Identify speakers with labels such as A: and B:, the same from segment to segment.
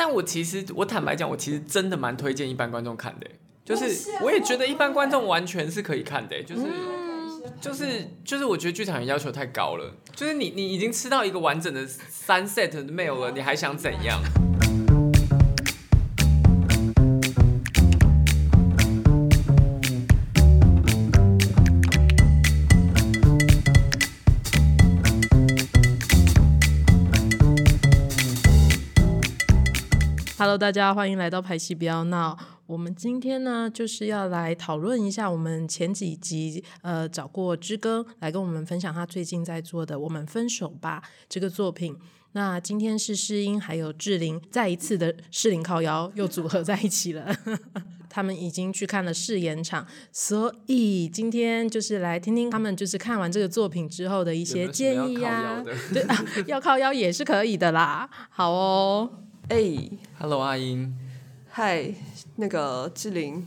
A: 但我其实我坦白讲，我其实真的蛮推荐一般观众看的，就是我也觉得一般观众完全是可以看的，就是就是就是我觉得剧场人要求太高了，就是你你已经吃到一个完整的三 set 的 meal 了，你还想怎样
B: ？Hello，大家欢迎来到排戏不要闹。我们今天呢，就是要来讨论一下我们前几集呃找过知更来跟我们分享他最近在做的《我们分手吧》这个作品。那今天是诗音还有志玲再一次的适龄靠腰又组合在一起了，他们已经去看了试演场，所以今天就是来听听他们就是看完这个作品之后的一些建议呀。对啊，要靠腰也是可以的啦。好哦。
C: 哎
A: ，Hello，阿英，
C: 嗨，那个志玲，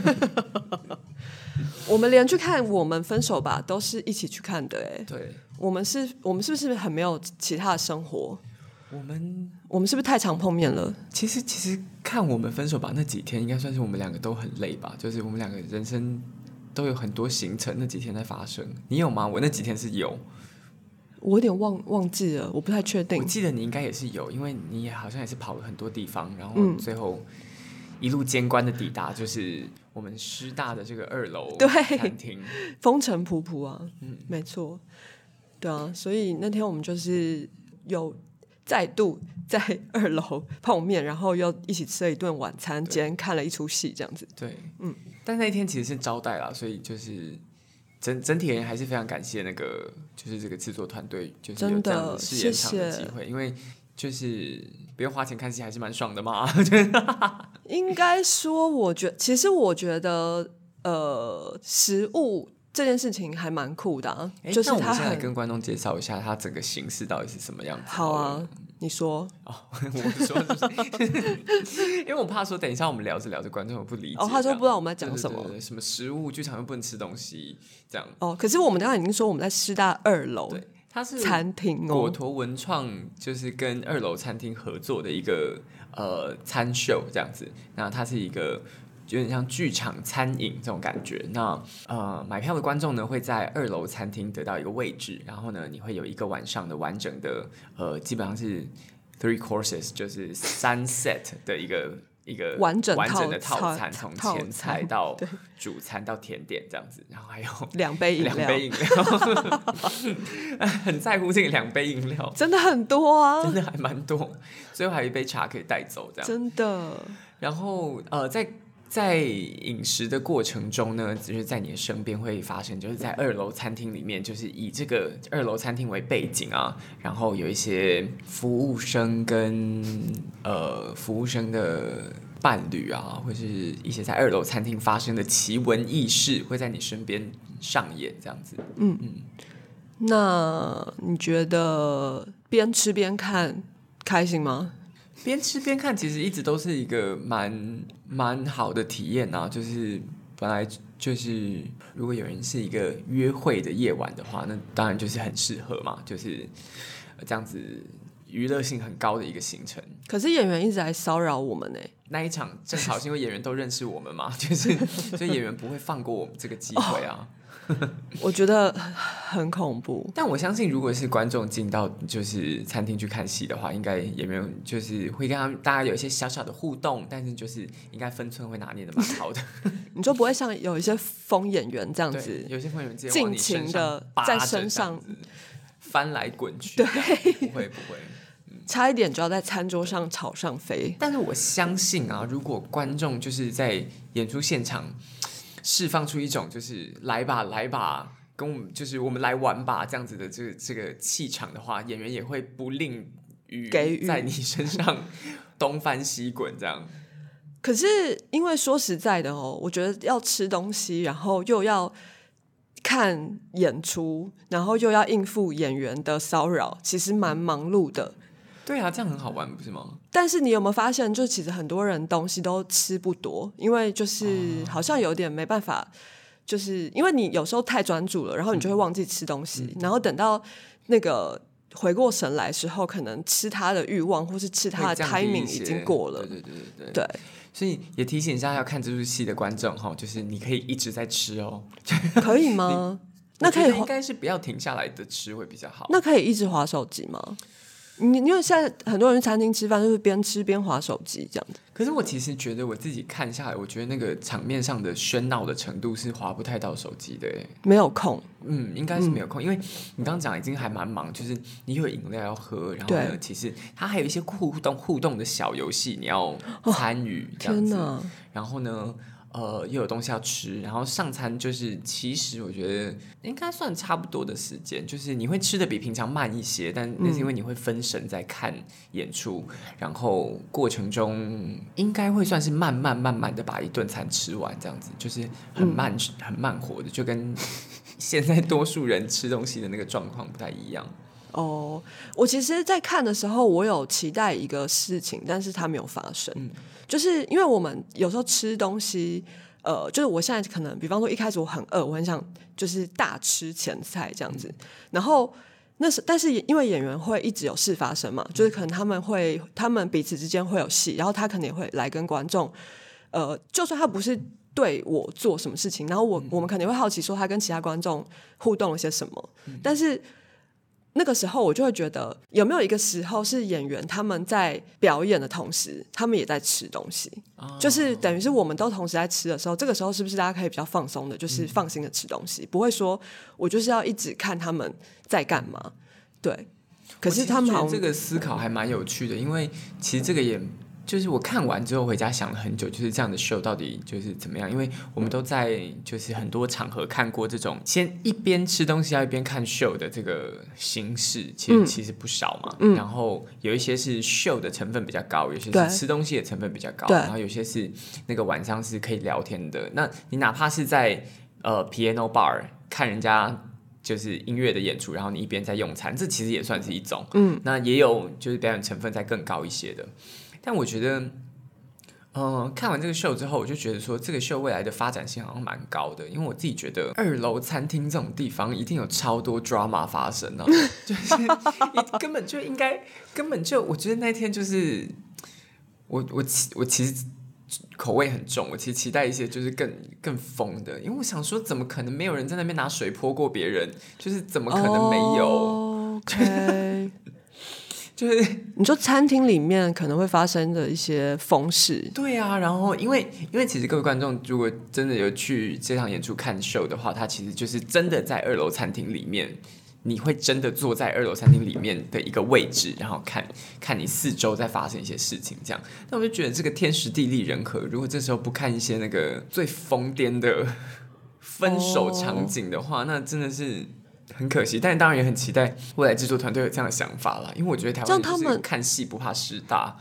C: 我们连去看《我们分手吧》都是一起去看的，哎，
A: 对，
C: 我们是，我们是不是很没有其他的生活？
A: 我们，
C: 我们是不是太常碰面了？
A: 其实，其实看《我们分手吧》那几天，应该算是我们两个都很累吧，就是我们两个人生都有很多行程，那几天在发生。你有吗？我那几天是有。
C: 我有点忘忘记了，我不太确定。
A: 我记得你应该也是有，因为你也好像也是跑了很多地方，然后最后一路监关的抵达，就是我们师大的这个二楼餐厅，
C: 风尘仆仆啊，嗯，没错，对啊，所以那天我们就是有再度在二楼碰面，然后又一起吃了一顿晚餐，兼看了一出戏，这样子。
A: 对，嗯，但那一天其实是招待了，所以就是。整整体而言还是非常感谢那个，就是这个制作团队，就是有这样的试演场的机会，因为就是不用花钱看戏还是蛮爽的嘛。
C: 应该说，我觉其实我觉得，呃，食物这件事情还蛮酷的，就是他
A: 来跟观众介绍一下它整个形式到底是什么样子。
C: 好啊。你说
A: 哦，我说，因为我怕说等一下我们聊着聊着观众不理解，
C: 哦，他说不知道我们在讲什么，
A: 什么食物剧场又不能吃东西这样。
C: 哦，可是我们刚刚已经说我们在师大二楼，
A: 对，它是
C: 餐厅哦，
A: 果陀文创就是跟二楼餐厅合作的一个呃餐秀这样子，那它是一个。有点像剧场餐饮这种感觉。那呃，买票的观众呢会在二楼餐厅得到一个位置，然后呢，你会有一个晚上的完整的呃，基本上是 three courses，就是三 set 的一个一个
C: 完整
A: 完整的
C: 套
A: 餐，从前菜到 主餐到甜点这样子，然后还有
C: 两杯饮
A: 料，两杯饮料，很在乎这个两杯饮料，
C: 真的很多啊，
A: 真的还蛮多，最后还有一杯茶可以带走，这样。
C: 真的。
A: 然后呃，在在饮食的过程中呢，就是在你的身边会发生，就是在二楼餐厅里面，就是以这个二楼餐厅为背景啊，然后有一些服务生跟呃服务生的伴侣啊，或是一些在二楼餐厅发生的奇闻异事，会在你身边上演这样子。嗯嗯，
C: 那你觉得边吃边看开心吗？
A: 边吃边看，其实一直都是一个蛮蛮好的体验啊。就是本来就是，如果有人是一个约会的夜晚的话，那当然就是很适合嘛。就是这样子娱乐性很高的一个行程。
C: 可是演员一直在骚扰我们呢。
A: 那一场正好是因为演员都认识我们嘛，就是所以演员不会放过我们这个机会啊。
C: 我觉得很恐怖，
A: 但我相信，如果是观众进到就是餐厅去看戏的话，应该也没有就是会跟他们大家有一些小小的互动，但是就是应该分寸会拿捏的蛮好的。
C: 你说不会像有一些疯演员这样子，
A: 有些疯演员
C: 尽情的在身上
A: 翻来滚去，
C: 对，
A: 不会不会，
C: 差一点就要在餐桌上草上飞。
A: 但是我相信啊，如果观众就是在演出现场。释放出一种就是来吧来吧，跟我们就是我们来玩吧这样子的这个这个气场的话，演员也会不吝于给在你身上东翻西滚这样。
C: 可是因为说实在的哦，我觉得要吃东西，然后又要看演出，然后又要应付演员的骚扰，其实蛮忙碌的。
A: 对啊，这样很好玩，不是吗？
C: 但是你有没有发现，就其实很多人东西都吃不多，因为就是好像有点没办法，就是因为你有时候太专注了，然后你就会忘记吃东西，然后等到那个回过神来时候，可能吃它的欲望或是吃它的 timing 已
A: 些
C: 经过了
A: 对。对对对对。
C: 对，
A: 所以也提醒一下要看这出戏的观众哈，就是你可以一直在吃哦。
C: 可以吗？那可以
A: 应该是不要停下来的吃会比较好。
C: 那可以一直划手机吗？你因为现在很多人去餐厅吃饭，就是边吃边划手机这样子。
A: 可是我其实觉得我自己看下来，我觉得那个场面上的喧闹的程度是划不太到手机的耶。
C: 没有空，
A: 嗯，应该是没有空，因为你刚刚讲已经还蛮忙，就是你有饮料要喝，然后呢
C: 对，
A: 其实它还有一些互动互动的小游戏你要参与这样子！然后呢，呃，又有东西要吃，然后上餐就是其实我觉得应该算差不多的时间，就是你会吃的比平常慢一些，但那是因为你会分神在看演出，然后过程中应该会算是慢慢慢慢的把一顿餐吃完，这样子就是很慢、很慢活的，就跟现在多数人吃东西的那个状况不太一样。
C: 哦，我其实，在看的时候，我有期待一个事情，但是它没有发生。就是因为我们有时候吃东西，呃，就是我现在可能，比方说一开始我很饿，我很想就是大吃前菜这样子，然后那是，但是因为演员会一直有事发生嘛，就是可能他们会，他们彼此之间会有戏，然后他可能也会来跟观众，呃，就算他不是。对我做什么事情，然后我我们肯定会好奇说他跟其他观众互动了些什么，但是那个时候我就会觉得有没有一个时候是演员他们在表演的同时，他们也在吃东西，就是等于是我们都同时在吃的时候，这个时候是不是大家可以比较放松的，就是放心的吃东西，不会说我就是要一直看他们在干嘛？对，可是他们
A: 这个思考还蛮有趣的，因为其实这个也就是我看完之后回家想了很久，就是这样的 show 到底就是怎么样？因为我们都在就是很多场合看过这种先一边吃东西要一边看 show 的这个形式，其实、
C: 嗯
A: 其实不少嘛。
C: 嗯
A: 然后有一些是 show 的成分比较高，有些是吃东西的成分比较高，然后有些是那个晚上是可以聊天的。那你哪怕是在呃 piano bar 看人家。就是音乐的演出，然后你一边在用餐，这其实也算是一种。
C: 嗯，
A: 那也有就是表演成分再更高一些的。但我觉得，嗯、看完这个秀之后，我就觉得说，这个秀未来的发展性好像蛮高的，因为我自己觉得二楼餐厅这种地方一定有超多 drama 发生啊，就是你根本就应该，根本就，我觉得那天就是我我其我其实。口味很重，我其实期待一些就是更更疯的，因为我想说，怎么可能没有人在那边拿水泼过别人？就是怎么可能没有？就是
C: 你说餐厅里面可能会发生的一些风事，
A: 对啊，然后因为因为其实各位观众如果真的有去这场演出看秀的话，它其实就是真的在二楼餐厅里面，你会真的坐在二楼餐厅里面的一个位置，然后看看你四周在发生一些事情，这样。那我就觉得这个天时地利人和，如果这时候不看一些那个最疯癫的 分手场景的话，那真的是。很可惜，但当然也很期待未来制作团队有这样的想法啦，因为我觉得
C: 他们
A: 看戏不怕事大，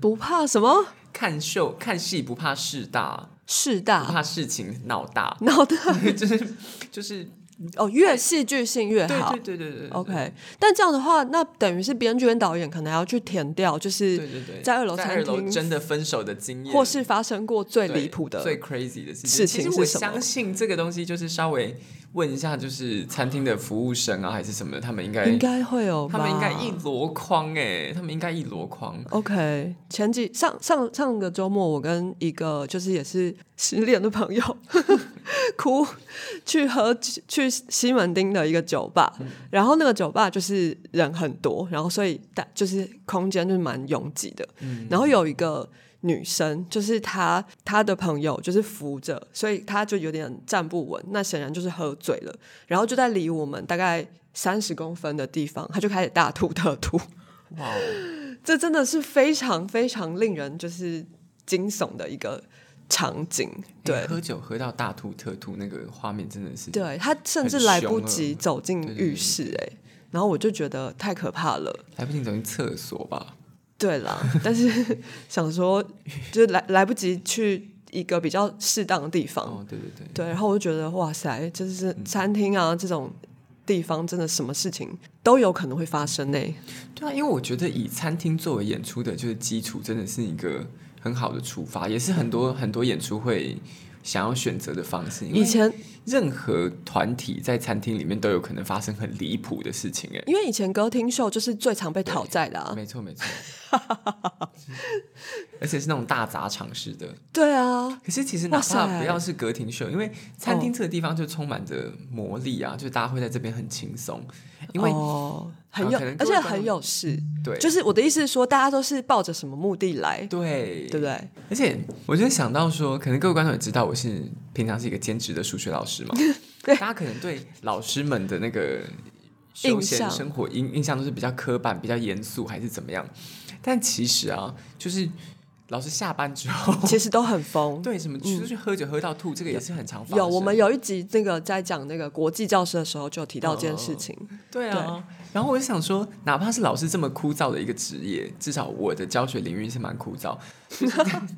C: 不怕什么？
A: 看秀看戏不怕事大，
C: 事大。
A: 不怕事情闹大，
C: 闹大。
A: 就是就是
C: 哦，越戏剧性越好。
A: 对。对对对对
C: OK，但这样的话，那等于是编剧跟导演可能要去填掉，就是
A: 对对对，
C: 在二楼
A: 在二楼
C: 餐厅
A: 真的分手的经验，
C: 或是发生过最
A: 对
C: 离谱的
A: 最 crazy 的事
C: 事情
A: 其实我相信这个东西就是稍微问一下，就是餐厅的服务生啊，还是什么的，他们应该
C: 应该会有吧，
A: 他们应该一箩筐哎，他们应该一箩筐。
C: OK，前几上上上个周末，我跟一个就是也是失恋的朋友 哭去喝去西门町的一个酒吧，然后那个酒吧就是人很多，然后所以大就是空间就是蛮拥挤的，然后有一个。女生就是她，她的朋友就是扶着，所以她就有点站不稳。那显然就是喝醉了，然后就在离我们大概三十公分的地方，她就开始大吐特吐。
A: 哇哦，
C: 这真的是非常非常令人就是惊悚的一个场景。对
A: 欸，喝酒喝到大吐特吐，那个画面真的是
C: 对他甚至
A: 很
C: 来不及走进浴室，哎，然后我就觉得太可怕了。
A: 来不及走进厕所吧？
C: 对啦，但是想说就是来来不及去一个比较适当的地方，
A: 哦，对对对，
C: 对，然后我就觉得哇塞，就是餐厅啊这种地方，真的什么事情都有可能会发生呢。
A: 对啊，因为我觉得以餐厅作为演出的就是基础，真的是一个很好的出发，也是很多很多演出会想要选择的方式。
C: 以前
A: 任何团体在餐厅里面都有可能发生很离谱的事情，哎，
C: 因为以前歌厅秀就是最常被讨债的啊，
A: 没错没错，而且是那种大砸场式的。
C: 对啊，
A: 可是其实哪怕不要是歌厅秀，因为餐厅这个地方就充满着魔力啊，就大家会在这边很轻松，因为
C: 哦，很有而且很有事。
A: 对，
C: 就是我的意思是说，大家都是抱着什么目的来，
A: 对
C: 对不对？
A: 而且我就想到说，可能各位观众也知道，我是平常是一个兼职的数学老师嘛，
C: 对
A: 大家可能对老师们的那个休闲生活印印象都是比较刻板、比较严肃，还是怎么样？但其实啊，就是老师下班之后，
C: 其实都很疯。
A: 对什么出去喝酒喝到吐，这个也是很常发生。
C: 有，我们有一集那个在讲那个国际教师的时候，就有提到这件事情。
A: 对啊，然后我就想说，哪怕是老师这么枯燥的一个职业，至少我的教学领域是蛮枯燥，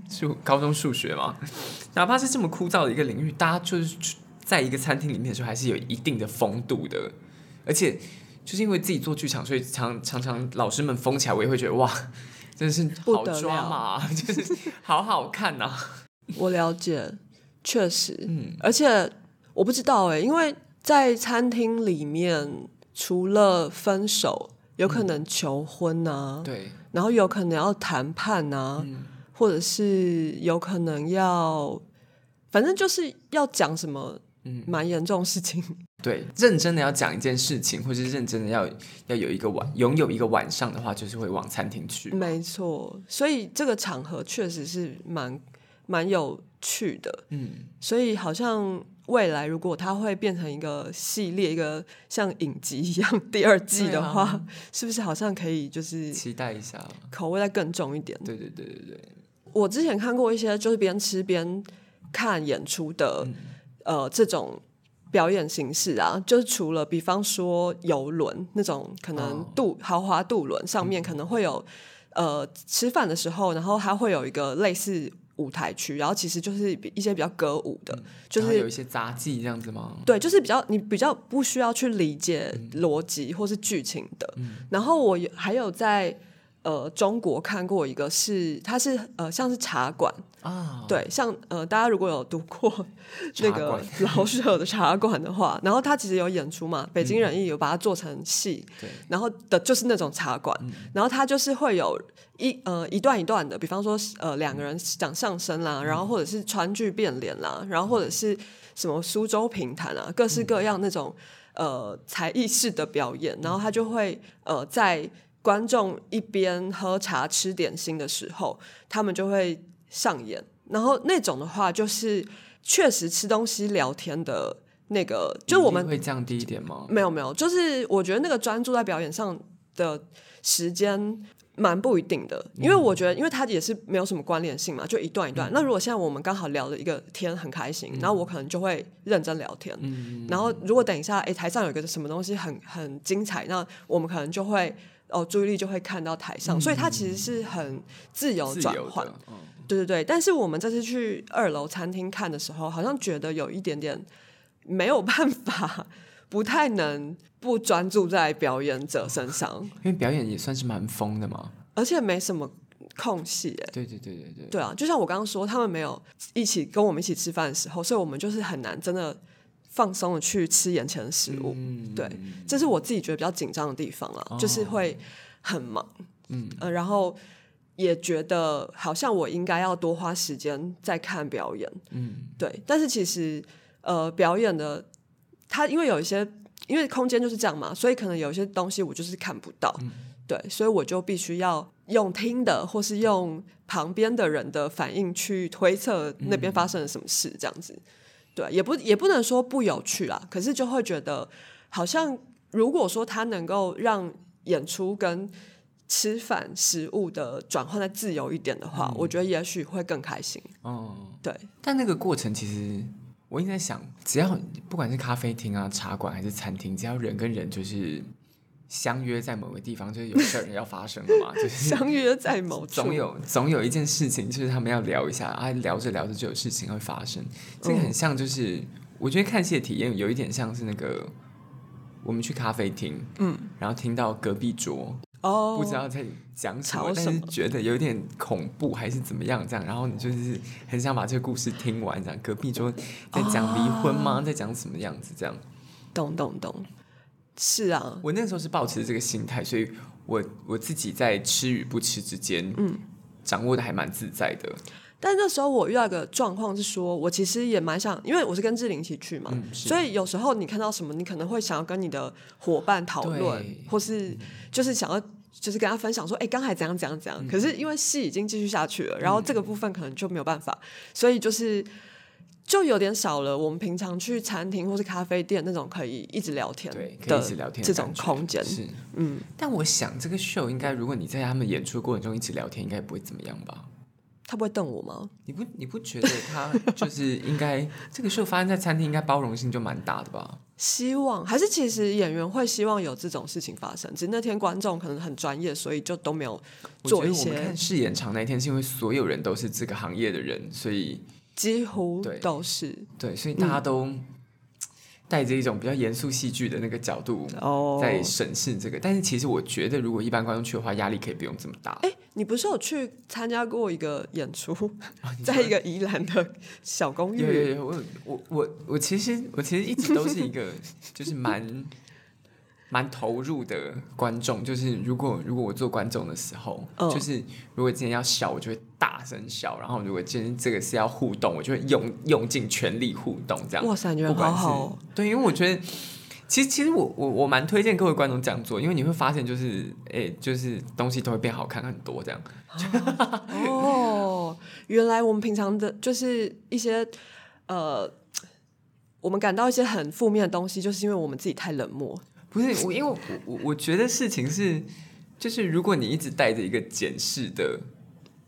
A: 就 高中数学嘛，哪怕是这么枯燥的一个领域，大家就是在一个餐厅里面的时候，还是有一定的风度的，而且就是因为自己做剧场，所以常常常老师们疯起来，我也会觉得哇，真的是好
C: 不得了。
A: 抓嘛，就是好好看呐、
C: 我了解，确实，
A: 嗯，
C: 而且我不知道哎、因为在餐厅里面，除了分手，有可能求婚啊，
A: 对，
C: 然后有可能要谈判啊，
A: 嗯。
C: 或者是有可能要，反正就是要讲什么
A: 嗯。
C: 蛮严重的事情。
A: 对，认真的要讲一件事情，或是认真的要要有一个晚拥有一个晚上的话，就是会往餐厅去。
C: 没错，所以这个场合确实是蛮蛮有趣的。
A: 嗯，
C: 所以好像未来如果它会变成一个系列，一个像影集一样第二季的话，
A: 啊
C: 是不是好像可以就是
A: 期待一下。
C: 口味再更重一点？
A: 对对对对对，
C: 我之前看过一些就是边吃边看演出的、
A: 嗯
C: 呃这种表演形式啊，就是除了比方说游轮那种可能
A: 哦
C: 渡、豪华渡轮上面可能会有呃吃饭的时候，然后它会有一个类似舞台区，然后其实就是比一些比较歌舞的，就是
A: 有一些杂技这样子吗？
C: 对，就是比较你比较不需要去理解
A: 嗯
C: 逻辑或是剧情的。然后我有还有在呃中国看过一个是，它是呃像是茶馆，
A: 啊，
C: 对，像呃大家如果有读过 那个 老舍的茶馆的话，然后他其实有演出嘛，北京人艺有把它做成戏，
A: 对，
C: 然后的就是那种茶馆，然后它就是会有一呃一段一段的，比方说呃两个人讲相声啦，然后或者是川剧变脸啦，然后或者是什么苏州评弹啊，各式各样那种呃才艺式的表演，然后他就会呃在观众一边喝茶吃点心的时候，他们就会上演，然后那种的话就是确实吃东西聊天的那个，就我们
A: 会降低一点吗？
C: 没有没有，就是我觉得那个专注在表演上的时间蛮不一定的，因为我觉得，因为它也是没有什么关联性嘛，就一段一段。那如果现在我们刚好聊了一个天很开心，然后我可能就会认真聊天，然后如果等一下哎台上有一个什么东西很很精彩，那我们可能就会哦注意力就会看到台上，所以它其实是很自由转换。对对对，但是我们这次去二楼餐厅看的时候，好像觉得有一点点没有办法，不太能不专注在表演者身上，
A: 因为表演也算是蛮疯的嘛。
C: 而且没什么空隙。哎，
A: 对对对对对，
C: 对啊，就像我刚刚说，他们没有一起跟我们一起吃饭的时候，所以我们就是很难真的放松的去吃眼前的食物。
A: 嗯，
C: 对，这是我自己觉得比较紧张的地方啦，就是会很忙，嗯，呃，然后也觉得好像我应该要多花时间在看表演，
A: 嗯，
C: 对，但是其实呃，表演的它因为有一些，因为空间就是这样嘛，所以可能有一些东西我就是看不到，对，所以我就必须要用听的，或是用旁边的人的反应去推测那边发生了什么事，这样子。对，也不也不能说不有趣啦，可是就会觉得好像如果说它能够让演出跟吃饭食物的转换再自由一点的话，我觉得也许会更开心。
A: 嗯，
C: 对，
A: 但那个过程其实我一直在想，只要不管是咖啡厅啊、茶馆还是餐厅，只要人跟人就是相约在某个地方，就是有事儿要发生了嘛，就是
C: 相约在某处，
A: 总有总有一件事情，就是他们要聊一下啊，聊着聊着就有事情会发生。这个很像，就是、我觉得看戏的体验有一点像是那个我们去咖啡厅，嗯，然后听到隔壁桌
C: 哦，
A: 不知道在讲什么，但是觉得有点恐怖还是怎么样这样，然后你就是很想把这个故事听完，这样隔壁桌在讲离婚吗？在讲什么样子这样？
C: 懂懂懂，是啊，
A: 我那时候是抱持这个心态，所以我我自己在吃与不吃之间，嗯，掌握的还蛮自在的。
C: 但那时候我遇到一个状况是说，我其实也蛮想，因为我是跟志玲一起去嘛，
A: 嗯
C: 所以有时候你看到什么，你可能会想要跟你的伙伴讨论，或是就是想要。就是跟他分享说，哎、刚才怎样怎样怎样。
A: 嗯
C: 可是因为戏已经继续下去了，然后这个部分可能就没有办法，所以就是就有点少了。我们平常去餐厅或是咖啡店那种可以一直聊天
A: 对，可以一直聊天
C: 这种空间，
A: 是。
C: 嗯，
A: 但我想这个秀应该，如果你在他们演出过程中一直聊天，应该不会怎么样吧？
C: 他不会瞪我吗？
A: 你不你不觉得他就是应该 这个秀发生在餐厅，应该包容性就蛮大的吧？
C: 希望还是其实演员会希望有这种事情发生，只是那天观众可能很专业，所以就都没有做一些
A: 得我们看，试演场那一天，是因为所有人都是这个行业的人，所以
C: 几乎都是
A: 对，所以大家都带着一种比较严肃戏剧的那个角度
C: 哦。
A: 在审视这个。但是其实我觉得，如果一般观众去的话，压力可以不用这么大。
C: 哎、你不是有去参加过一个演出，
A: 啊
C: 在一个宜兰的小公
A: 有有
C: 寓？
A: 有，我我我我其实我其实一直都是一个就是蛮蛮投入的观众。就是如果如果我做观众的时候，
C: 嗯
A: 就是如果今天要笑，我就会大声笑；然后如果今天这个是要互动，我就会用用尽全力互动。这样，
C: 哇塞，你觉得
A: 不管是
C: 好
A: 对，因为我觉得。其实，其实我我我蛮推荐各位观众这样做，因为你会发现，就是诶、就是东西都会变好看很多，这样。
C: 哦。原来我们平常的就是一些呃，我们感到一些很负面的东西，就是因为我们自己太冷漠。
A: 不是我，因为我我我觉得事情是，就是如果你一直带着一个检视的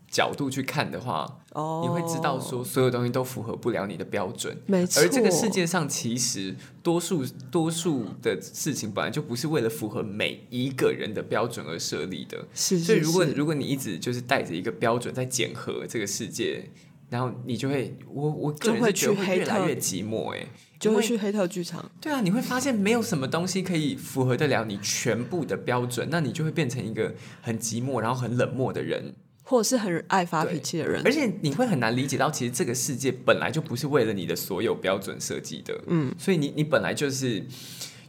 A: 角度去看的话，
C: 哦，
A: 你会知道说所有东西都符合不了你的标准。
C: 没错。
A: 而这个世界上，其实多数多数的事情本来就不是为了符合每一个人的标准而设立的。
C: 是，
A: 所以，如果如果你一直就是带着一个标准在检核这个世界，然后你就会，我我个人
C: 会
A: 是觉得会越来越寂寞哎、因为
C: 就会去黑特剧场。
A: 对啊，你会发现没有什么东西可以符合得了你全部的标准，那你就会变成一个很寂寞，然后很冷漠的人，
C: 或者是很爱发脾气的人
A: 而，且你会很难理解到，其实这个世界本来就不是为了你的所有标准设计的，嗯，所以你你本来就是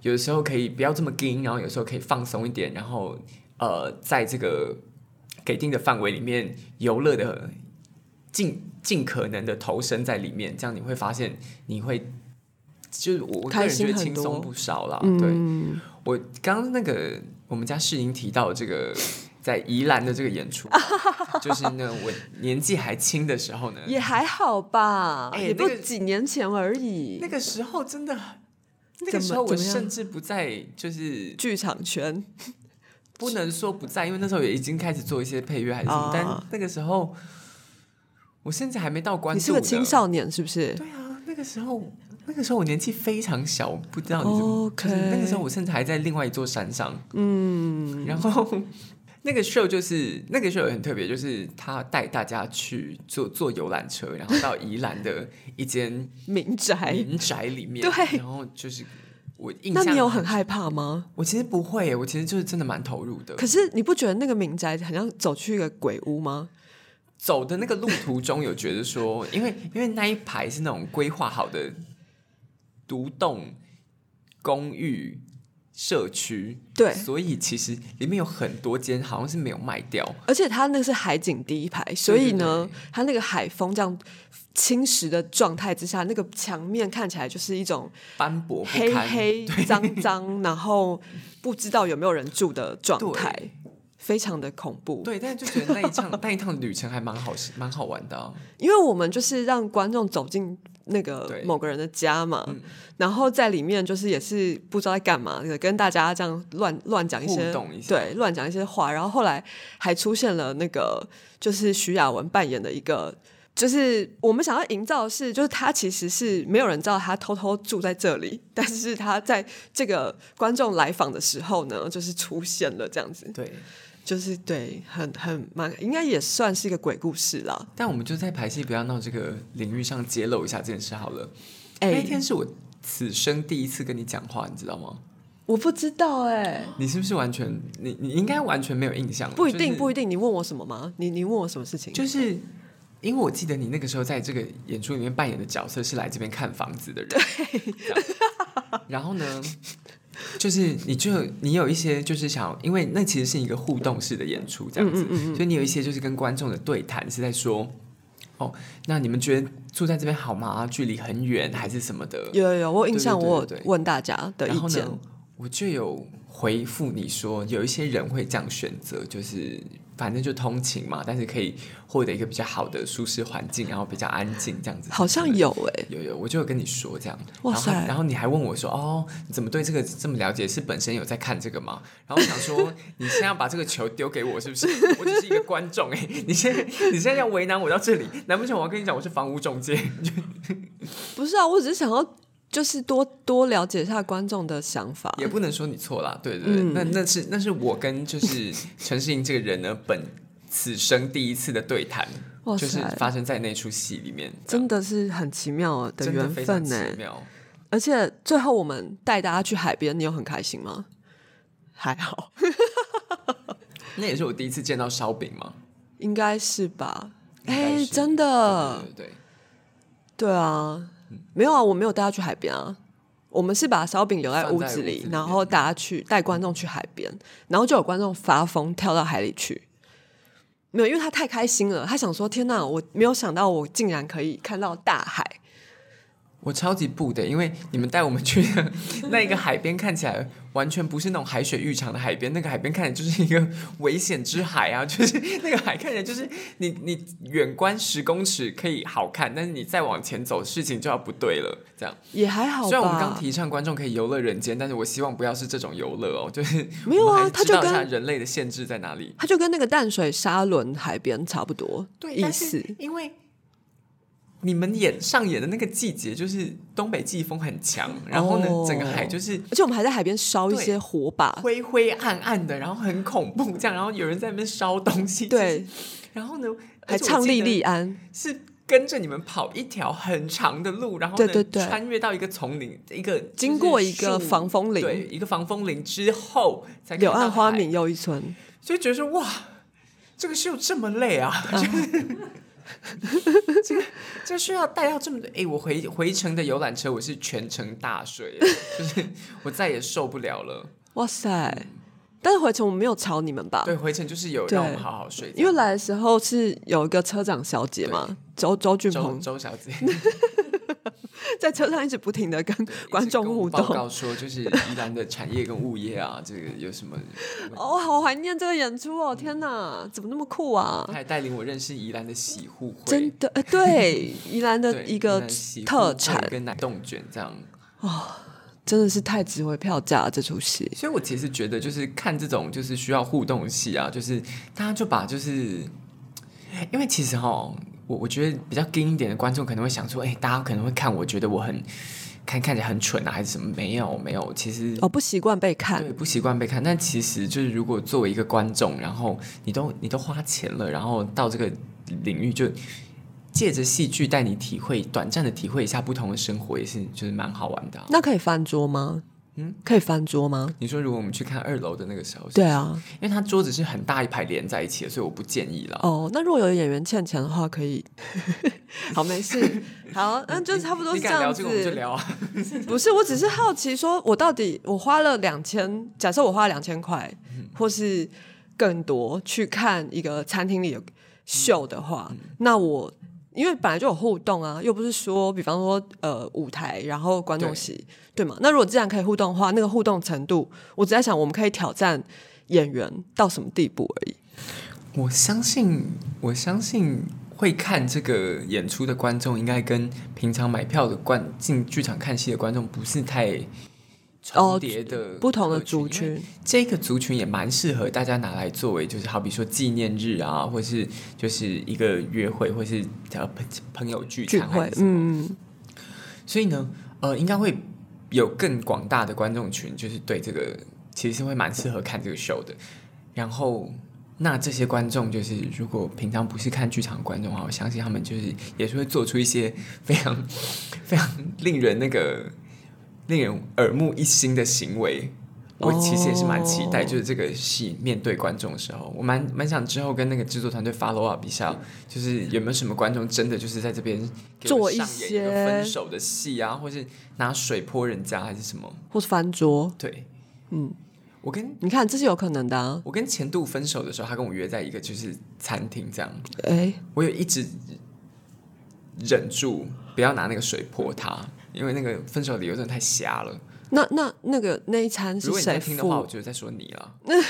A: 有的时候可以不要这么硬，然后有时候可以放松一点，然后呃，在这个给定的范围里面游乐的尽尽可能的投身在里面，这样你会发现你会。就是我我个
C: 开
A: 人觉得轻松不少啦，
C: 嗯。
A: 对，我刚刚那个我们家世英提到这个在宜兰的这个演出，就是呢我年纪还轻的时候呢，
C: 也还好吧，
A: 哎
C: 也不几年前而已。
A: 那个时候真的，那个时候我甚至不在，就是
C: 剧场圈。
A: 不能说不在，因为那时候也已经开始做一些配乐还是什么，
C: 啊。
A: 但那个时候我甚至还没到关注
C: 你是个青少年是不是？
A: 对啊，那个时候，那个时候我年纪非常小，不知道你怎么
C: OK
A: 就是那个时候我甚至还在另外一座山上，嗯，然后那个 show 就是那个 show 也很特别，就是他带大家去坐坐游览车，然后到宜兰的一间
C: 民宅。
A: 民宅里面，
C: 对
A: 然后就是我印象，
C: 那你有很害怕吗？
A: 我其实不会，我其实就是真的蛮投入的。
C: 可是你不觉得那个民宅很像走去一个鬼屋吗？
A: 走的那个路途中，有觉得说，因为因为那一排是那种规划好的独栋公寓社区，
C: 对。
A: 所以其实里面有很多间好像是没有卖掉，
C: 而且它那个是海景第一排，所以呢，它那个海风这样侵蚀的状态之下，那个墙面看起来就是一种
A: 斑驳
C: 黑。黑脏脏，然后不知道有没有人住的状态，非常的恐怖。
A: 对，但是就觉得那一趟 那一趟旅程还蛮好，蛮好玩的啊、
C: 因为我们就是让观众走进那个某个人的家嘛，
A: 嗯。
C: 然后在里面就是也是不知道在干嘛，跟大家这样乱乱讲一些对，乱讲一些话，然后后来还出现了那个就是徐雅文扮演的一个。就是我们想要营造的是，就是他其实是没有人知道他偷偷住在这里，但是他在这个观众来访的时候呢，就是出现了这样子，
A: 对，
C: 就是对，很很蛮，应该也算是一个鬼故事了。
A: 但我们就在排戏不要闹这个领域上揭露一下这件事好了。
C: 哎、
A: 那一天是我此生第一次跟你讲话，你知道吗？
C: 我不知道哎、
A: 你是不是完全你你应该完全没有印象？
C: 不一定，不
A: 一
C: 一定。你问我什么吗？你你问我什么事情？
A: 就是因为我记得你那个时候在这个演出里面扮演的角色是来这边看房子的人，对。然后呢，就是你就你有一些就是想，因为那其实是一个互动式的演出，这样子，所以你有一些就是跟观众的对谈是在说。哦，那你们觉得住在这边好吗？距离很远还是什么的？
C: 有有有，我有印象，我问大家的意见。
A: 然后呢，我就有回复你说，有一些人会这样选择，就是反正就通勤嘛，但是可以获得一个比较好的舒适环境，然后比较安静这样子。
C: 好像有哎、
A: 有有，我就有跟你说这样。
C: 哇塞
A: 然后然后你还问我说：“哦，你怎么对这个这么了解？是本身有在看这个吗？”然后我想说，你现在要把这个球丢给我，是不是？我只是一个观众哎、你现在你现在要为难我到这里，难不成我要跟你讲我是房屋中介？
C: 不是啊，我只是想要就是多多了解一下观众的想法。
A: 也不能说你错啦，对对对，
C: 嗯
A: 那那是那是我跟就是 陈世英这个人呢，本此生第一次的对谈，就是发生在那出戏里面，
C: 真的是很奇妙的
A: 真的
C: 缘分呢。
A: 妙。
C: 而且最后我们带大家去海边，你有很开心吗？还好，
A: 那也是我第一次见到烧饼吗，
C: 应该是吧？哎、真的，
A: 对对对，
C: 对啊，没有啊，我没有带他去海边啊。我们是把烧饼留在屋子里，
A: 子
C: 然后大家去带观众去海边，然后就有观众发疯跳到海里去。没有，因为他太开心了，他想说：“天哪，我没有想到我竟然可以看到大海。
A: 我超级不的，因为你们带我们去的那一个海边，看起来完全不是那种海水浴场的海边，那个海边看起来就是一个危险之海啊！就是那个海看起来就是你你远观十公尺可以好看，但是你再往前走，事情就要不对了。这样，”
C: 也还好吧。
A: 虽然我们刚提倡观众可以游乐人间，但是我希望不要是这种游乐哦，就 是
C: 没有啊他就跟
A: 人类的限制在哪里。
C: 它就跟那个淡水沙轮海边差不多意思。
A: 因为你们演上演的那个季节就是东北季风很强，然后呢，
C: 哦。
A: 整个海就是
C: 而且我们还在海边烧一些火把，
A: 灰灰暗暗的，然后很恐怖，这样，然后有人在那边烧东西，
C: 对，
A: 然后呢，
C: 还唱莉莉安，
A: 是跟着你们跑一条很长的路，然后呢
C: 对对对。
A: 穿越到一个丛林，一个
C: 经过一个防风林。
A: 对，一个防风林之后
C: 柳暗花明又一村。
A: 就觉得说哇，这个秀这么累啊！这个这需要带到这么多？哎、我回回程的游览车我是全程大睡，就是我再也受不了了。
C: 哇塞！但是回程我们没有吵你们吧？
A: 对，回程就是有
C: 对
A: 让我们好好睡，
C: 因为来的时候是有一个车长小姐嘛，周周俊
A: 周
C: 鹏
A: 周小姐
C: 在车上一直不停的跟 观众互
A: 一直跟我们报
C: 动。
A: 告说，就是宜兰的产业跟物业啊，这个有什么？
C: 哦，好怀念这个演出哦！天哪，怎么那么酷啊
A: 他？还带领我认识宜兰的洗护会，
C: 真的，呃，对，宜兰的一个特产，
A: 跟奶冻卷这样。
C: 真的是太值回票价了这出戏。
A: 所以我其实觉得，就是看这种就是需要互动的戏啊，就是大家就把就是，因为其实哈，我我觉得比较硬一点的观众可能会想说，哎、大家可能会看，我觉得我很看看起来很蠢啊，还是什么？没有没有，其实
C: 哦，不习惯被看
A: 对，不习惯被看，但其实就是如果作为一个观众，然后你都你都花钱了，然后到这个领域就借着戏剧带你体会短暂的体会一下不同的生活，也是就是蛮好玩的啊、
C: 那可以翻桌吗？嗯，可以翻桌吗？
A: 你说如果我们去看二楼的那个时候，
C: 对啊，
A: 因为它桌子是很大一排连在一起的，所以我不建议了。
C: 哦，那如果有演员欠钱的话，可以。好，没事。好，那就差不多
A: 你
C: 是这样子。
A: 聊这个我们就聊啊。
C: 不是，我只是好奇，说我到底我花了两千，假设我花了两千块，或是更多去看一个餐厅里的秀的话，那我因为本来就有互动啊，又不是说，比方说呃舞台，然后观众席，对吗？那如果既然可以互动的话，那个互动程度，我只在想，我们可以挑战演员到什么地步而已。
A: 我相信，我相信会看这个演出的观众，应该跟平常买票的观进剧场看戏的观众不是太重叠的、
C: 哦不同的族。群，
A: 这个族群也蛮适合大家拿来作为，就是好比说纪念日啊，或是就是一个约会，或是呃朋朋友聚
C: 聚会
A: 餐
C: 嗯，
A: 所以呢，呃，应该会有更广大的观众群，就是对这个其实是会蛮适合看这个 show 的。然后，那这些观众就是如果平常不是看剧场的观众的话，我相信他们就是也是会做出一些非常 非常令人那个令人耳目一新的行为。我其实也是蛮期待，
C: 哦
A: 就是这个戏面对观众的时候，我蛮蛮想之后跟那个制作团队 follow up 一下，就是有没有什么观众真的就是在这边
C: 做一些
A: 分手的戏啊，或是拿水泼人家还是什么？
C: 或是翻桌，
A: 对，
C: 嗯，
A: 我跟
C: 你看这是有可能的啊。
A: 我跟前度分手的时候，他跟我约在一个就是餐厅这样，
C: 哎、
A: 我有一直忍住不要拿那个水泼他，因为那个分手理由真的太瞎了。
C: 那那那个那一餐是谁
A: 听的话，我
C: 付？
A: 就在说你了，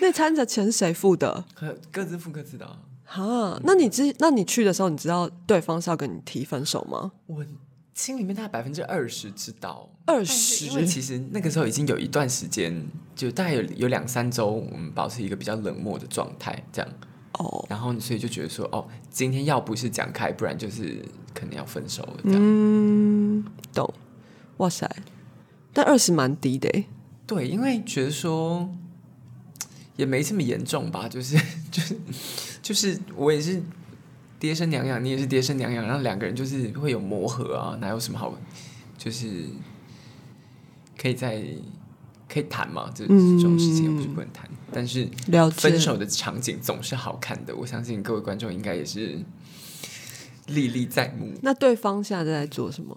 C: 那餐的钱是谁付的？
A: 各各自付各自的啊、
C: 哈，那你知那你去的时候，你知道对方是要跟你提分手吗？
A: 我心里面大概百分之二十知道，二十因为其实那个时候已经有一段时间，就大概有有两三周，我们保持一个比较冷漠的状态，这样。
C: 哦，
A: 然后所以就觉得说，哦，今天要不是讲开，不然就是可能要分手了，这样。
C: 嗯，懂。哇塞，但二十蛮低的欸，
A: 对，因为觉得说也没这么严重吧，就是 就是就是我也是爹生娘养，你也是爹生娘养，然后两个人就是会有磨合啊，哪有什么好，就是可以在可以谈嘛，这这种事情又不是不能谈，但是。分手的场景总是好看的，我相信各位观众应该也是历历在目。
C: 那对方现在在做什么？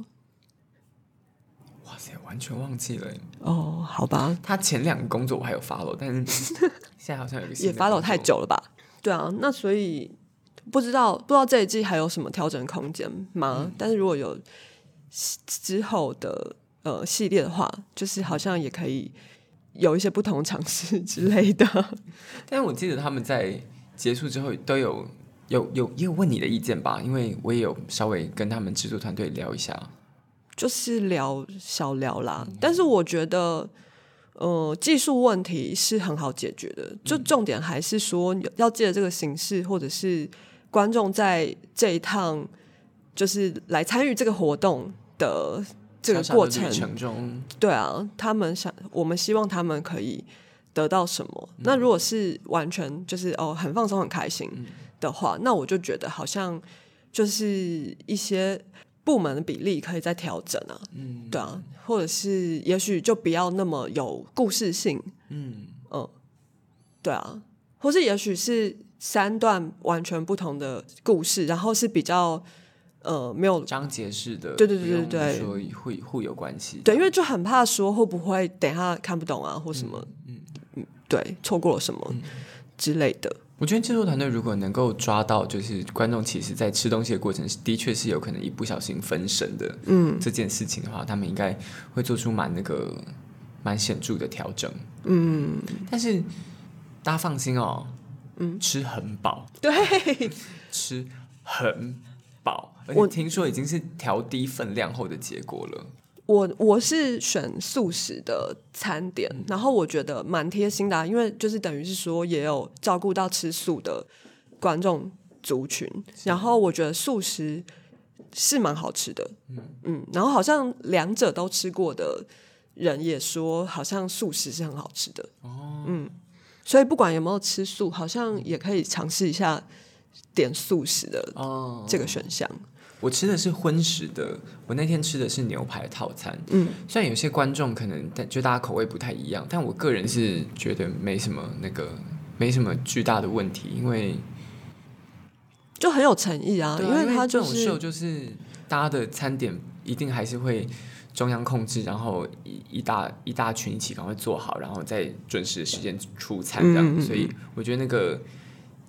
A: 哇塞，完全忘记了。
C: 哦，好吧，
A: 他前两个工作我还有 follow，但是 现在好像有个新
C: 也
A: 的
C: follow 太久了吧？对啊，那所以不知道不知道这一季还有什么调整空间吗？但是如果有之后的呃系列的话，就是好像也可以有一些不同尝试之类的。
A: 但是我记得他们在结束之后都有有有也有问你的意见吧，因为我也有稍微跟他们制作团队聊一下。
C: 就是聊小聊啦，但是我觉得，呃，技术问题是很好解决的，就重点还是说要借着这个形式，或者是观众在这一趟就是来参与这个活动的这个过程
A: 中，
C: 对啊，他们想，我们希望他们可以得到什么？
A: 嗯。
C: 那如果是完全就是哦很放松很开心
A: 嗯。
C: 的话，那我就觉得好像就是一些部门的比例可以再调整啊，
A: 嗯，
C: 对啊，或者是也许就不要那么有故事性，
A: 嗯，
C: 嗯，对啊，或是也许是三段完全不同的故事，然后是比较呃没有
A: 章节式的，
C: 对对对对对。
A: 说互互有关系。
C: 对，因为就很怕说会不会等一下看不懂啊，或什么，嗯嗯，对，错过了什么之类的。
A: 我觉得制作团队如果能够抓到，就是观众其实在吃东西的过程是的确是有可能一不小心分神的，
C: 嗯。
A: 这件事情的话，他们应该会做出蛮那个蛮显著的调整。
C: 嗯，
A: 但是大家放心哦，嗯，吃很饱，
C: 对，
A: 吃很饱，而
C: 我
A: 听说已经是调低分量后的结果了。
C: 我我是选素食的餐点，然后我觉得蛮贴心的、啊，因为就是等于是说也有照顾到吃素的观众族群，然后我觉得素食是蛮好吃的，嗯然后好像两者都吃过的人也说，好像素食是很好吃的，哦，嗯，所以不管有没有吃素，好像也可以尝试一下点素食的
A: 哦，
C: 这个选项，
A: 我吃的是荤食的，我那天吃的是牛排套餐。
C: 嗯，
A: 虽然有些观众可能但就大家口味不太一样，但我个人是觉得没什么那个没什么巨大的问题，因为
C: 就很有诚意啊，
A: 啊
C: 因为他就
A: 这种
C: 是
A: 秀就是大家的餐点一定还是会中央控制，然后一一大一大群一起赶快做好，然后再准时的时间出餐这样，
C: 嗯嗯嗯
A: 所以我觉得那个。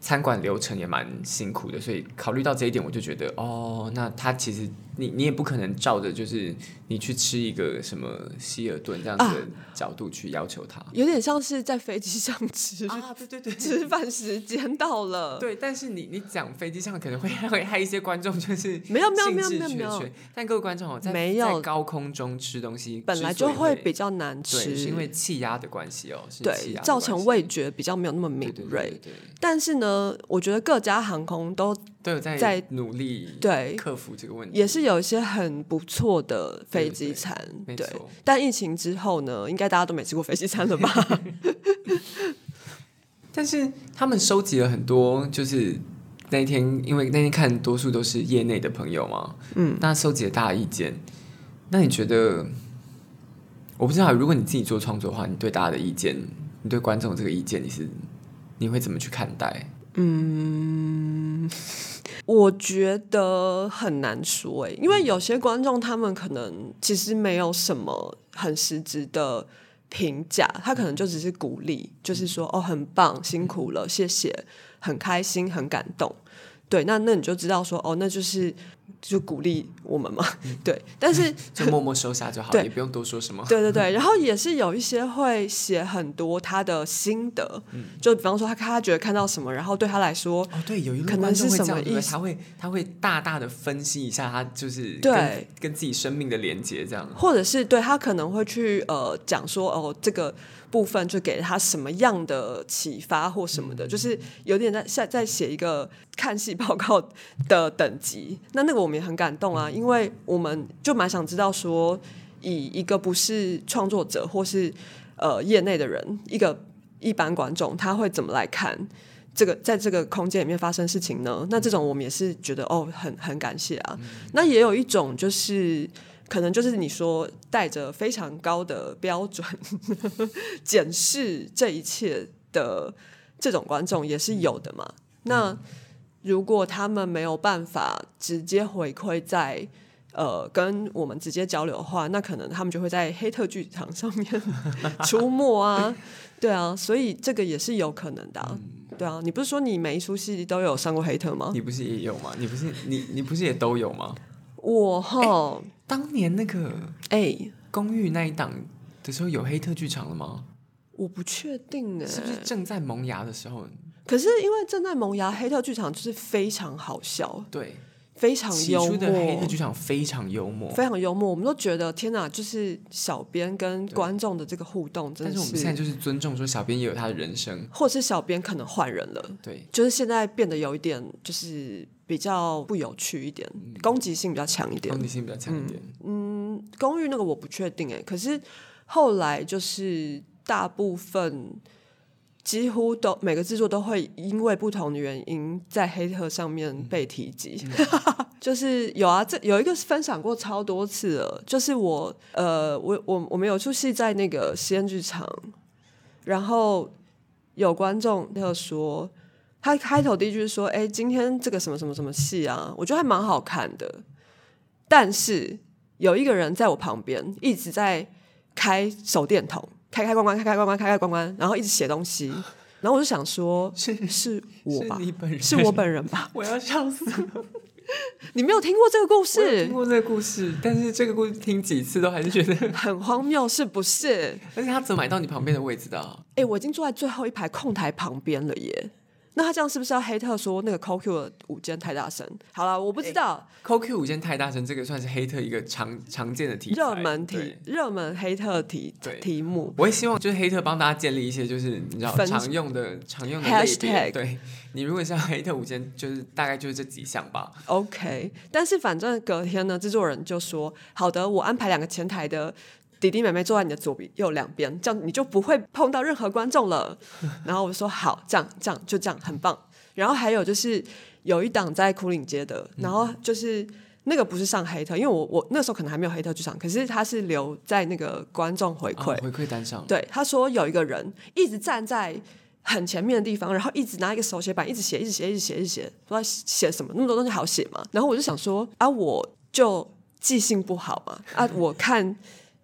A: 餐馆流程也蛮辛苦的，所以考虑到这一点，我就觉得哦，那他其实你你也不可能照着就是你去吃一个什么希尔顿这样子的角度去要求他
C: 有点像是在飞机上吃，
A: 啊，对对对
C: 吃饭时间到了。
A: 对，但是你你讲飞机上可能会会害一些观众就是
C: 没有没有没有没有没有
A: 但各位观众哦，在
C: 没有
A: 在高空中吃东西
C: 本来就会比较难
A: 吃，是因
C: 吃，
A: 为气压的关系哦，
C: 对造成味觉比较没有那么敏
A: 对对
C: 锐。
A: 对对对
C: 但是呢，我觉得各家航空都
A: 都有在
C: 在
A: 努力
C: 对
A: 克服这个问题，
C: 也是有一些很不错的飞机餐，对
A: 没错。
C: 但疫情之后呢，应该大家都没吃过飞机餐了吧？
A: 但是他们收集了很多，就是那一天，因为那天看多数都是业内的朋友嘛，
C: 嗯，
A: 那收集了大家意见。那你觉得我不知道，如果你自己做创作的话，你对大家的意见，你对观众这个意见，你是你会怎么去看待？
C: 嗯，我觉得很难说诶，因为有些观众他们可能其实没有什么很实质的评价，他可能就只是鼓励，就是说哦很棒，辛苦了，谢谢，很开心，很感动。对，那那你就知道说哦，那就是就鼓励我们嘛。对，但是
A: 就默默收下就好，
C: 对
A: 也不用多说什么。
C: 对对对，然后也是有一些会写很多他的心得，就比方说他他觉得看到什么，然后对他来说，
A: 哦，对，有一个
C: 可能是什么意思
A: 他会他会大大的分析一下，他就是
C: 对
A: 跟跟自己生命的连接这样。
C: 或者是对他可能会去呃讲说哦这个部分就给了他什么样的启发或什么的，就是有点在在在写一个看戏报告的等级。那那个我们也很感动啊，因为我们就蛮想知道说，以一个不是创作者或是呃业内的人，一个一般观众，他会怎么来看？这个在这个空间里面发生事情呢？那这种我们也是觉得哦，很很感谢啊。那也有一种就是可能就是你说带着非常高的标准 检视这一切的这种观众也是有的嘛。那如果他们没有办法直接回馈在呃跟我们直接交流的话，那可能他们就会在黑特剧场上面 出没啊。对啊，所以这个也是有可能的啊、对啊，你不是说你每一出戏都有上过黑特吗？
A: 你不是也有吗？你不是你你不是也都有吗？
C: 我哈，
A: 当年那个
C: 哎、
A: 公寓那一档的时候有黑特剧场了吗？
C: 我不确定哎、
A: 是不是正在萌芽的时候？
C: 可是因为正在萌芽，黑特剧场就是非常好笑，
A: 对，
C: 非常幽
A: 默。的黑特，剧场非常幽默，
C: 非常幽默。我们都觉得天哪，就是小编跟观众的这个互动，真的
A: 但是我们现在就是尊重说，小编也有他的人生，
C: 或是小编可能换人了，
A: 对，
C: 就是现在变得有一点，就是比较不有趣一点，攻击性比较强一点
A: 攻。击性比较强一点。
C: 嗯，公寓那个我不确定哎，可是后来就是大部分几乎都每个制作都会因为不同的原因在黑特上面被提及，就是有啊，这有一个是分享过超多次了，就是我呃，我我我们有出戏在那个实验剧场，然后有观众就说。他开头第一句是说：“哎、今天这个什么什么什么戏啊，我觉得还蛮好看的。”但是有一个人在我旁边一直在开手电筒，开开关关，开开关关，开开关关，然后一直写东西。然后我就想说，
A: 是
C: 是我吧
A: 是？
C: 我本人吧？
A: 我要笑死了！
C: 你没有听过这个故事
A: 听？过这个故事，但是这个故事听几次都还是觉得，
C: 很荒谬，是不是？
A: 而且他怎么买到你旁边的位置的啊、
C: 哎、我已经坐在最后一排空台旁边了耶。那他这样是不是要黑特说那个 CoQ 的舞间太大声？好了，我不知道。
A: Coq 舞间太大声，这个算是黑特一个常常见的题材
C: 热门题
A: 对，
C: 热门黑特题
A: 对
C: 题目，
A: 我也希望就是黑特帮大家建立一些就是你知道常用的常用的。
C: Hashtag
A: 对你如果像黑特舞间，就是大概就是这几项吧。
C: OK，但是反正隔天呢，制作人就说：“好的，我安排两个前台的弟弟妹妹坐在你的左边右两边，这样你就不会碰到任何观众了。”然后我说：“好，这样这样就这样，很棒。”然后还有就是有一档在苦岭街的，然后就是。那个不是上黑特，因为我我那时候可能还没有黑特剧场，可是他是留在那个观众回馈，
A: 哦回馈单上，
C: 对，他说有一个人一直站在很前面的地方，然后一直拿一个手写板，一直写，一直写，一直写，一直写，不知道写什么，那么多东西好写嘛？然后我就想说啊，我就记性不好嘛，啊，我看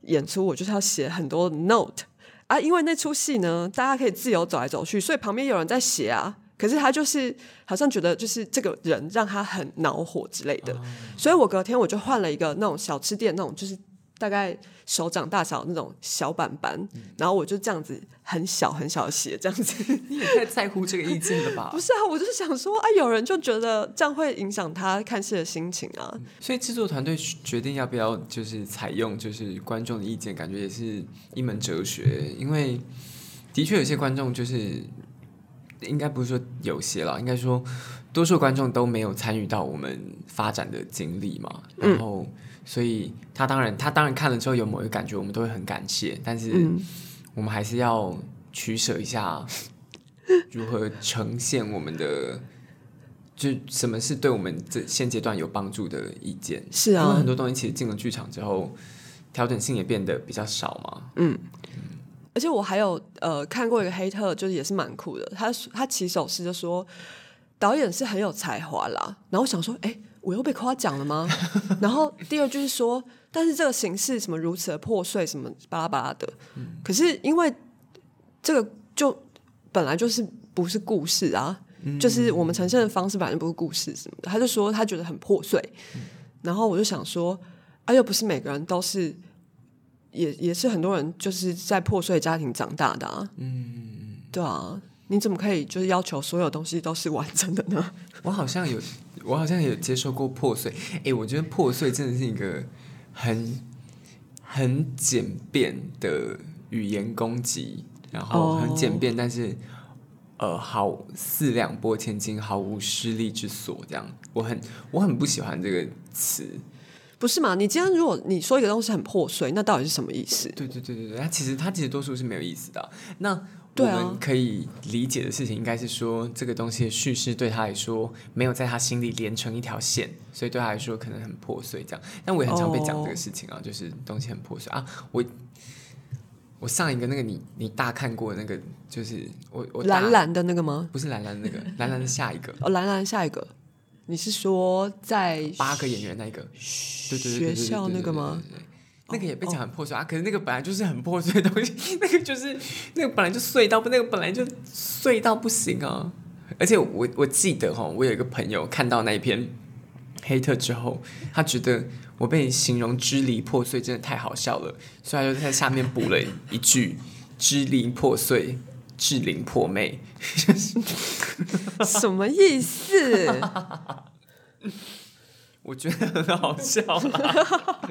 C: 演出我就是要写很多 note 啊，因为那出戏呢，大家可以自由走来走去，所以旁边有人在写啊。可是他就是好像觉得就是这个人让他很恼火之类的，所以我隔天我就换了一个那种小吃店那种就是大概手掌大小那种小板板，然后我就这样子很小很小的写这样子。
A: 你也太在乎这个意见了吧
C: 不？是啊，我就是想说啊，有人就觉得这样会影响他看戏的心情啊。
A: 所以制作团队决定要不要就是采用就是观众的意见，感觉也是一门哲学。因为的确有些观众就是应该不是说有些了，应该说多数观众都没有参与到我们发展的经历嘛。然后，所以他当然他当然看了之后有某一个感觉，我们都会很感谢，但是
C: 嗯
A: 我们还是要取舍一下 如何呈现我们的。就什么是对我们这现阶段有帮助的意见？
C: 是啊
A: 因为很多东西其实进了剧场之后，调整性也变得比较少嘛。
C: 嗯而且我还有呃看过一个黑特，就是也是蛮酷的。他他起手是就说导演是很有才华啦，然后我想说，哎、我又被夸奖了吗？然后第二就是说，但是这个形式什么如此的破碎，什么巴拉巴拉的。可是因为这个就本来就是不是故事啊，就是我们呈现的方式本来就不是故事什么的。他就说他觉得很破碎，然后我就想说，啊，又不是每个人都是。也也是很多人就是在破碎家庭长大的啊，嗯，对啊，你怎么可以就是要求所有东西都是完整的呢？
A: 我好像有，我好像有接受过破碎。诶，我觉得破碎真的是一个很很简便的语言攻击，然后很简便，但是呃，毫四两拨千斤，毫无失力之所。这样，我很我很不喜欢这个词。
C: 不是嘛？你今天如果你说一个东西很破碎，那到底是什么意思？
A: 对对对对对，它其实它其实多数是没有意思的啊、那我们可以理解的事情，应该是说这个东西的叙事对他来说没有在他心里连成一条线，所以对他来说可能很破碎这样。但我也很常被讲这个事情啊，就是东西很破碎啊。我我上一个那个你你大看过的那个，就是我我
C: 蓝蓝的那个吗？
A: 不是蓝蓝的那个，蓝蓝的下一个
C: 哦，蓝蓝下一个，你是说在
A: 八个演员那个，对对对对对对
C: 学校那个吗？
A: 那个也被讲很破碎啊，可是那个本来就是很破碎的东西，那个就是那个本来就碎到不，那个本来就碎到不行啊！而且我我记得哈，我有一个朋友看到那一篇黑特之后，他觉得我被形容支离破碎真的太好笑了，所以他就在下面补了一句“支离破碎，至灵破妹”，
C: 什么意思？
A: 我觉得很好笑啦。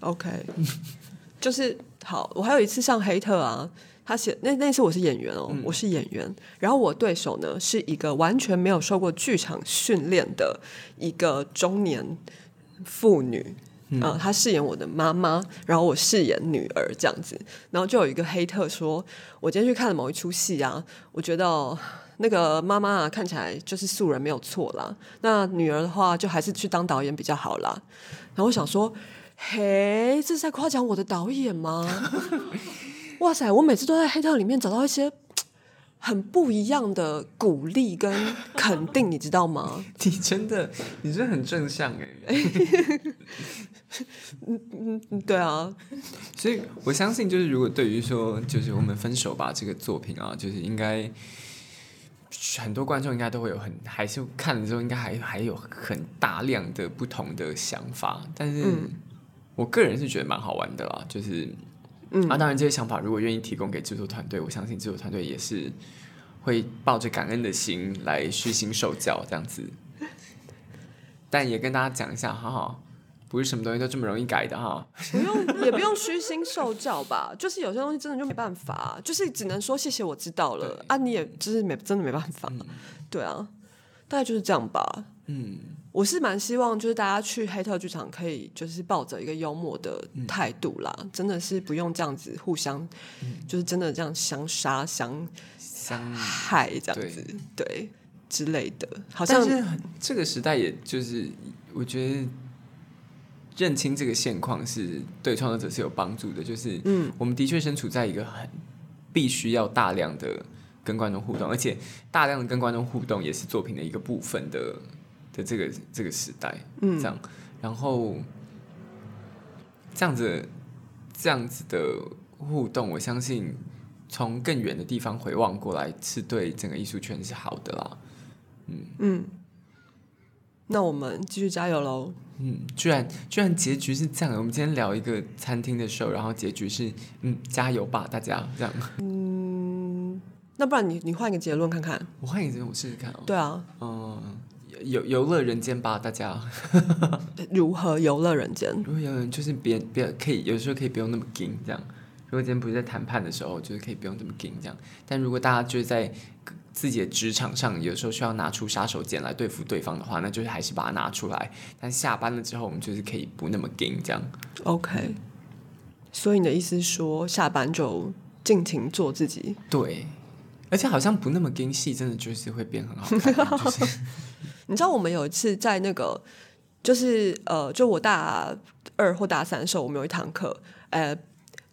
C: OK，就是 好。我还有一次上黑特啊，他写那那次我是演员哦，我是演员，然后我对手呢是一个完全没有受过剧场训练的一个中年妇女。嗯、呃，她饰演我的妈妈，然后我饰演女儿这样子，然后就有一个黑特说，我今天去看了某一出戏啊，我觉得哦那个妈妈啊看起来就是素人没有错啦，那女儿的话就还是去当导演比较好啦。然后我想说，嘿，这是在夸奖我的导演吗？哇塞，我每次都在黑特里面找到一些很不一样的鼓励跟肯定，你知道吗？
A: 你真的，你真的很正向哎。
C: 嗯，对啊，
A: 所以我相信，就是如果对于说，就是我们分手吧这个作品啊，就是应该很多观众应该都会有很，还是看了之后应该还还有很大量的不同的想法。但是我个人是觉得蛮好玩的啦，就是，嗯，啊，当然这些想法如果愿意提供给制作团队，我相信制作团队也是会抱着感恩的心来虚心受教这样子。但也跟大家讲一下，哈哈。不是什么东西都这么容易改的哈，
C: 不用也不用虚心受教吧，就是有些东西真的就没办法，就是只能说谢谢我知道了啊，你也就是没真的没办法，嗯、对啊，大概就是这样吧。嗯，我是蛮希望就是大家去黑特剧场可以就是抱着一个幽默的态度啦，嗯、真的是不用这样子互相，嗯、就是真的这样相杀相
A: 相
C: 害这样子，对,对之类的。好像
A: 是这个时代，也就是我觉得。认清这个现况是对创作者是有帮助的，就是，嗯，我们的确身处在一个很必须要大量的跟观众互动，而且大量的跟观众互动也是作品的一个部分的的这个这个时代，嗯，这样，然后这样子这样子的互动，我相信从更远的地方回望过来，是对整个艺术圈是好的啦，嗯。
C: 嗯，那我们继续加油喽。
A: 嗯，居然居然结局是这样的。我们今天聊一个餐厅的时候，然后结局是嗯，加油吧，大家这样。
C: 嗯，那不然你你换一个结论看看。
A: 我换一个结论，我试试看哦。
C: 对啊，
A: 嗯，游游乐人间吧，大家。
C: 如何游乐人间？
A: 如何游乐人就是别别可以有时候可以不用那么紧这样。如果今天不是在谈判的时候，就是可以不用这么紧这样。但如果大家就是在自己的职场上，有时候需要拿出杀手锏来对付对方的话，那就是还是把它拿出来。但下班了之后，我们就是可以不那么紧这样。
C: OK，所以你的意思是说，下班就尽情做自己？
A: 对，而且好像不那么紧戏，真的就是会变很好看。就是
C: 你知道我们有一次在那个就是呃，就我大二或大三的时候，我们有一堂课，呃，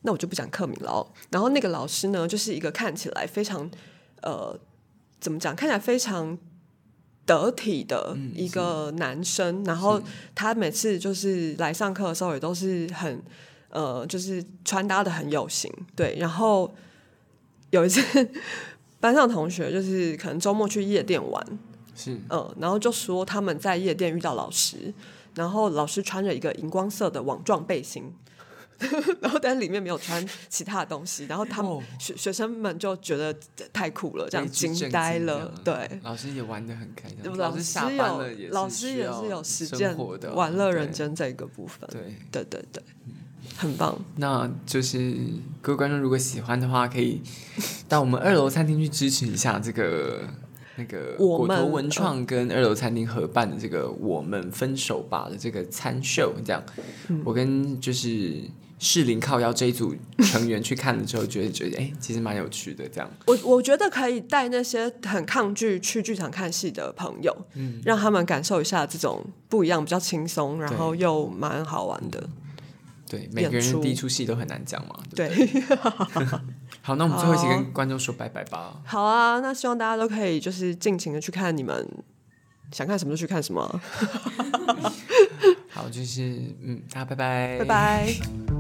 C: 那我就不讲课名了哦。然后那个老师呢，就是一个看起来非常呃，怎么讲，看起来非常得体的一个男生。然后他每次就是来上课的时候，也都是很呃，就是穿搭的很有型。对，然后有一次班上同学就是可能周末去夜店玩，
A: 是
C: 嗯，然后就说他们在夜店遇到老师，然后老师穿着一个荧光色的网状背心，然后但是里面没有穿其他的东西，然后他们
A: 哦
C: 学学生们就觉得太酷了，这样惊呆了，对。
A: 老师也玩的很开心，
C: 老师
A: 老下班了
C: 有
A: 也
C: 老师也是有实践
A: 活的啊
C: 玩乐人
A: 对
C: 间这个部分，
A: 对。
C: 对对对，很棒。
A: 那就是各位观众，如果喜欢的话，可以到我们二楼餐厅去支持一下这个那个果
C: 我们
A: 陀文创跟二楼餐厅合办的这个“我们分手吧”的这个餐秀。这样，
C: 嗯
A: 我跟就是适龄靠腰这一组成员去看了之后，觉得觉得哎、其实蛮有趣的。这样，
C: 我我觉得可以带那些很抗拒去剧场看戏的朋友，
A: 嗯
C: 让他们感受一下这种不一样、比较轻松，然后又蛮好玩的。
A: 对每个人第一出戏都很难讲嘛。对不对，
C: 对，
A: 好，那我们最后一起跟观众说拜拜吧。
C: 好啊，那希望大家都可以就是尽情的去看你们想看什么就去看什么，
A: 好，就是嗯，大家拜拜，
C: 拜拜。